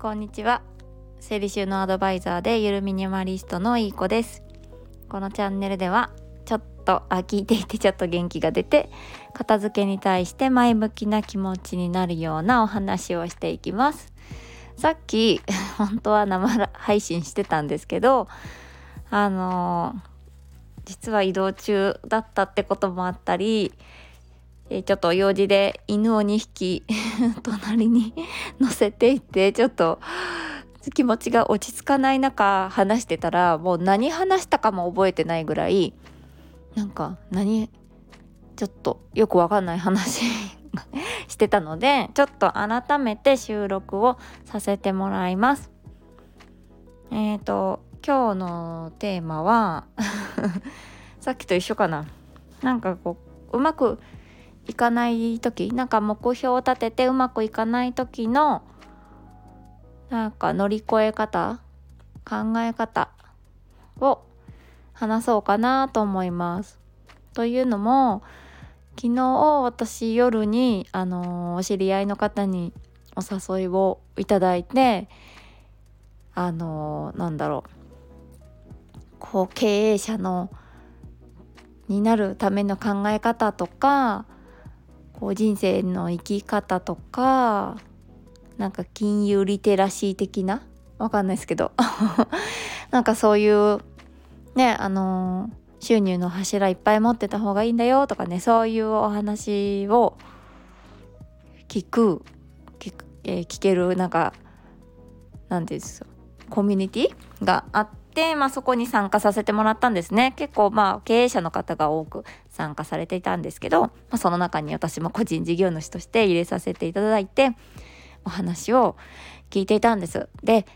こんにちは。整理収納アドバイザーでゆるミニマリストのいい子です。このチャンネルではちょっとあ聞いていてちょっと元気が出て片付けに対して前向きな気持ちになるようなお話をしていきます。さっき 本当は生配信してたんですけどあの実は移動中だったってこともあったりえちょっと用事で犬を2匹 隣に乗せていてちょっと気持ちが落ち着かない中話してたらもう何話したかも覚えてないぐらいなんか何ちょっとよくわかんない話してたのでちょっと改めて収録をさせてもらいます。えっ、ー、と今日のテーマは さっきと一緒かななんかこううまくいかない時なんか目標を立ててうまくいかない時のなんか乗り越え方考え方を話そうかなと思います。というのも昨日私夜にあのお知り合いの方にお誘いをいただいてあのなんだろうこう経営者のになるための考え方とかこう人生の生き方とかなんか金融リテラシー的な？わかんないですけど。なんかそういうねあのー、収入の柱いっぱい持ってた方がいいんだよとかねそういうお話を聞く聞、えー、聞けるなんかなんていうんですか？コミュニティがあってて、まあ、そこに参加させてもらったんですね結構まあ経営者の方が多く参加されていたんですけど、まあ、その中に私も個人事業主として入れさせていただいてお話を聞いていたんです。で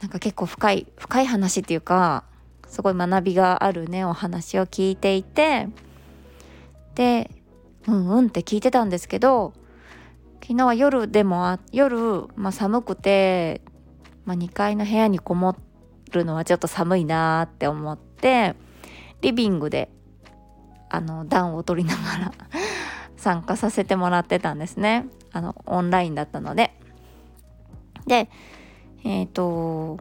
なんか結構深い深い話っていうかすごい学びがあるねお話を聞いていてでうんうんって聞いてたんですけど昨日は夜でも夜、まあ、寒くて、まあ、2階の部屋にこもっるのはちょっと寒いなって思ってリビングであの暖を取りながら 参加させてもらってたんですねあのオンラインだったので。でえっ、ー、と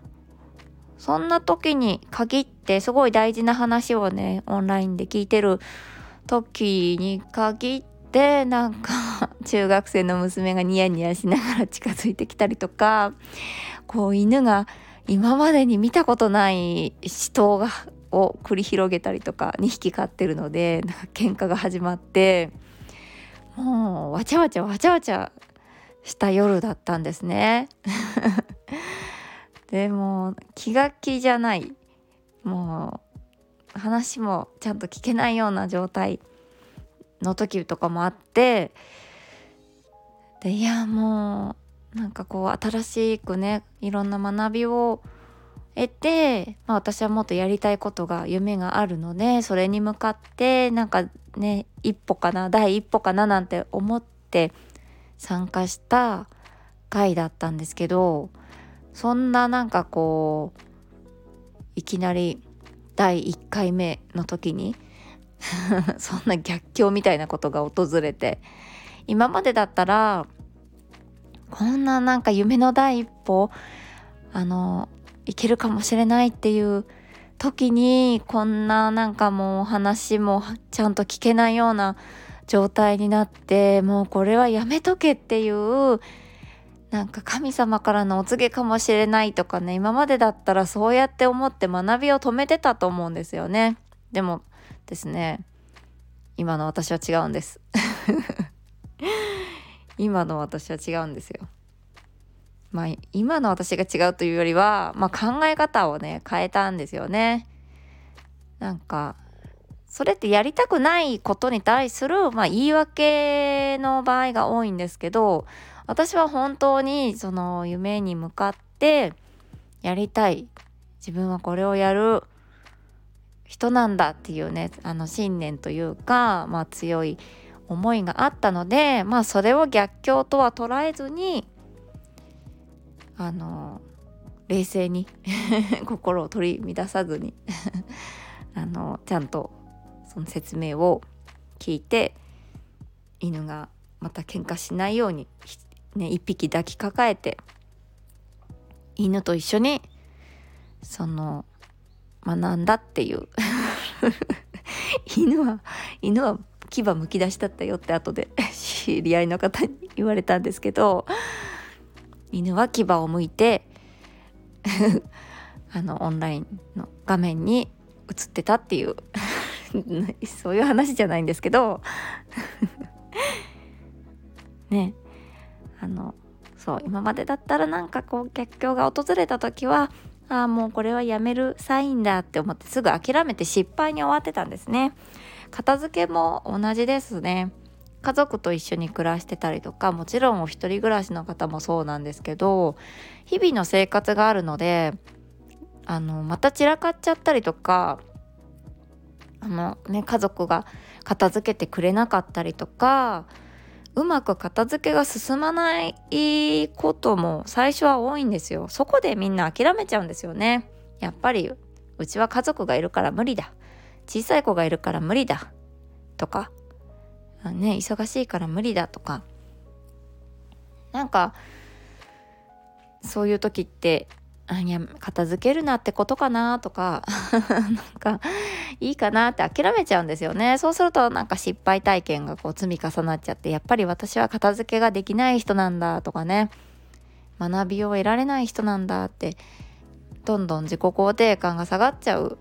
そんな時に限ってすごい大事な話をねオンラインで聞いてる時に限ってなんか 中学生の娘がニヤニヤしながら近づいてきたりとかこう犬が今までに見たことない死闘がを繰り広げたりとか2匹飼ってるのでなんか喧嘩が始まってもうわちゃわちゃわちゃわちゃした夜だったんですね。でも気が気じゃないもう話もちゃんと聞けないような状態の時とかもあってでいやもうなんかこう新しくねいろんな学びを得て、まあ、私はもっとやりたいことが夢があるのでそれに向かってなんかね一歩かな第一歩かななんて思って参加した回だったんですけどそんななんかこういきなり第1回目の時に そんな逆境みたいなことが訪れて今までだったらこんななんか夢の第一歩あのいけるかもしれないっていう時にこんななんかもう話もちゃんと聞けないような状態になってもうこれはやめとけっていうなんか神様からのお告げかもしれないとかね今までだったらそうやって思って学びを止めてたと思うんですよね。でもですね今の私は違うんです。今の私は違うんですよ。まあ今の私が違うというよりは、まあ、考え方をね変えたんですよね。なんかそれってやりたくないことに対する、まあ、言い訳の場合が多いんですけど私は本当にその夢に向かってやりたい。自分はこれをやる。人なんだっていうねあの信念というか、まあ、強い思いがあったのでまあそれを逆境とは捉えずにあの冷静に 心を取り乱さずに あのちゃんとその説明を聞いて犬がまた喧嘩しないように、ね、一匹抱きかかえて犬と一緒にその学んだっていう。犬は犬は牙むき出しだったよって後で 知り合いの方に言われたんですけど犬は牙をむいて あのオンラインの画面に映ってたっていう そういう話じゃないんですけどねあのそう今までだったらなんかこう逆境が訪れた時はああもうこれはやめるサインだって思ってすぐ諦めて失敗に終わってたんですね。片付けも同じですね。家族と一緒に暮らしてたりとかもちろんお一人暮らしの方もそうなんですけど日々の生活があるのであのまた散らかっちゃったりとかあのね家族が片付けてくれなかったりとかうまく片付けが進まないことも最初は多いんですよ。そこでみんな諦めちゃうんですよね。やっぱりうちは家族がいるから無理だ。小さい子がいるから無理だ。とか。ね忙しいから無理だとか。なんかそういう時ってあいや片付けるなってことかなとか。なんかいいかなって諦めちゃうんですよね。そうするとなんか失敗体験がこう積み重なっちゃってやっぱり私は片付けができない人なんだとかね。学びを得られない人なんだってどんどん自己肯定感が下がっちゃう。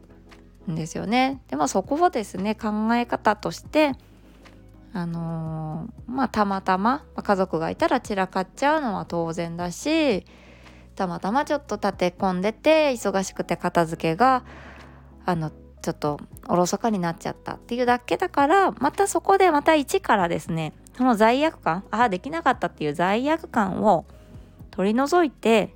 んですよね。でもそこをですね考え方としてあのー、まあたまたま家族がいたら散らかっちゃうのは当然だしたまたまちょっと立て込んでて忙しくて片付けがあのちょっとおろそかになっちゃったっていうだけだからまたそこでまた一からですねその罪悪感ああできなかったっていう罪悪感を取り除いて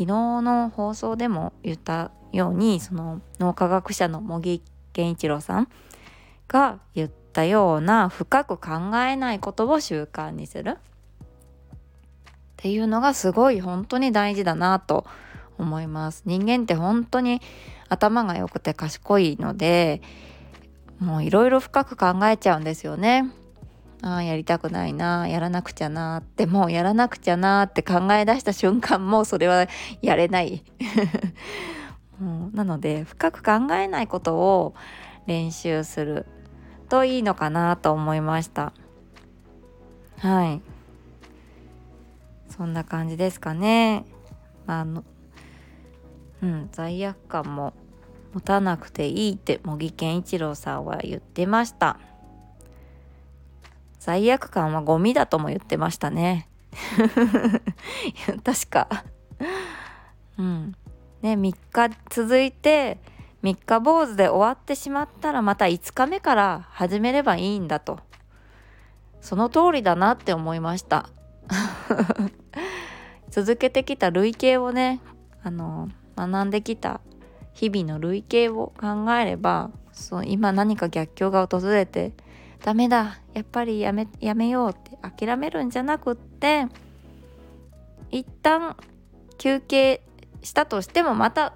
昨日の放送でも言ったようにその脳科学者の茂木健一郎さんが言ったような深く考えないことを習慣にする。っていうのがすごい本当に大事だなと思います。人間って本当に頭が良くて賢いのでもういろいろ深く考えちゃうんですよね。ああやりたくないなやらなくちゃなってもうやらなくちゃなって考え出した瞬間もうそれはやれない うん、なので深く考えないことを練習するといいのかなと思いましたはいそんな感じですかね。あのうん罪悪感も持たなくていいって茂木健一郎さんは言ってました。罪悪感はゴミだとも言ってましたね。確か。うん。ね、3日続いて3日坊主で終わってしまったらまた5日目から始めればいいんだと。その通りだなって思いました。続けてきた累計をねあの学んできた日々の累計を考えればそう今何か逆境が訪れてダメだ。やっぱりやめやめようって。諦めるんじゃなくって一旦休憩したとしてもまた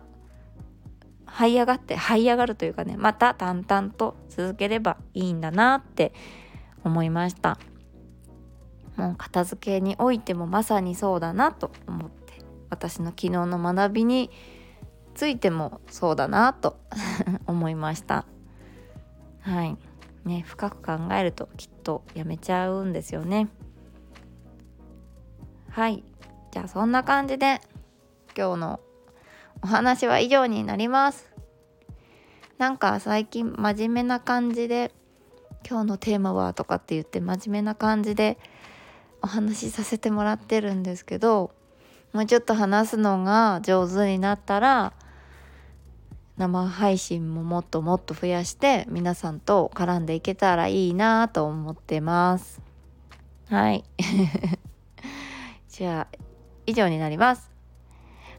這い上がって這い上がるというかねまた淡々と続ければいいんだなって思いました。もう片付けにおいてもまさにそうだなと思って私の昨日の学びについてもそうだなと 思いました。はい。ね深く考えるときっとやめちゃうんですよね。はい。じゃあそんな感じで今日のお話は以上になります。なんか最近真面目な感じで今日のテーマはとかって言って真面目な感じでお話しさせてもらってるんですけどもうちょっと話すのが上手になったら生配信ももっともっと増やして皆さんと絡んでいけたらいいなと思ってます。はい。じゃあ以上になります。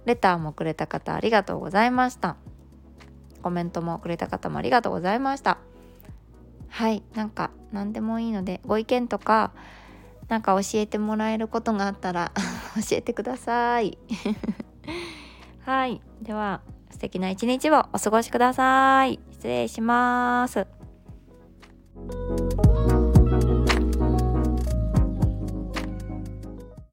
レターもくれた方ありがとうございました。コメントもくれた方もありがとうございました。はい。なんか何でもいいのでご意見とかなんか教えてもらえることがあったら 教えてください。はい。では素敵な一日をお過ごしください。失礼します。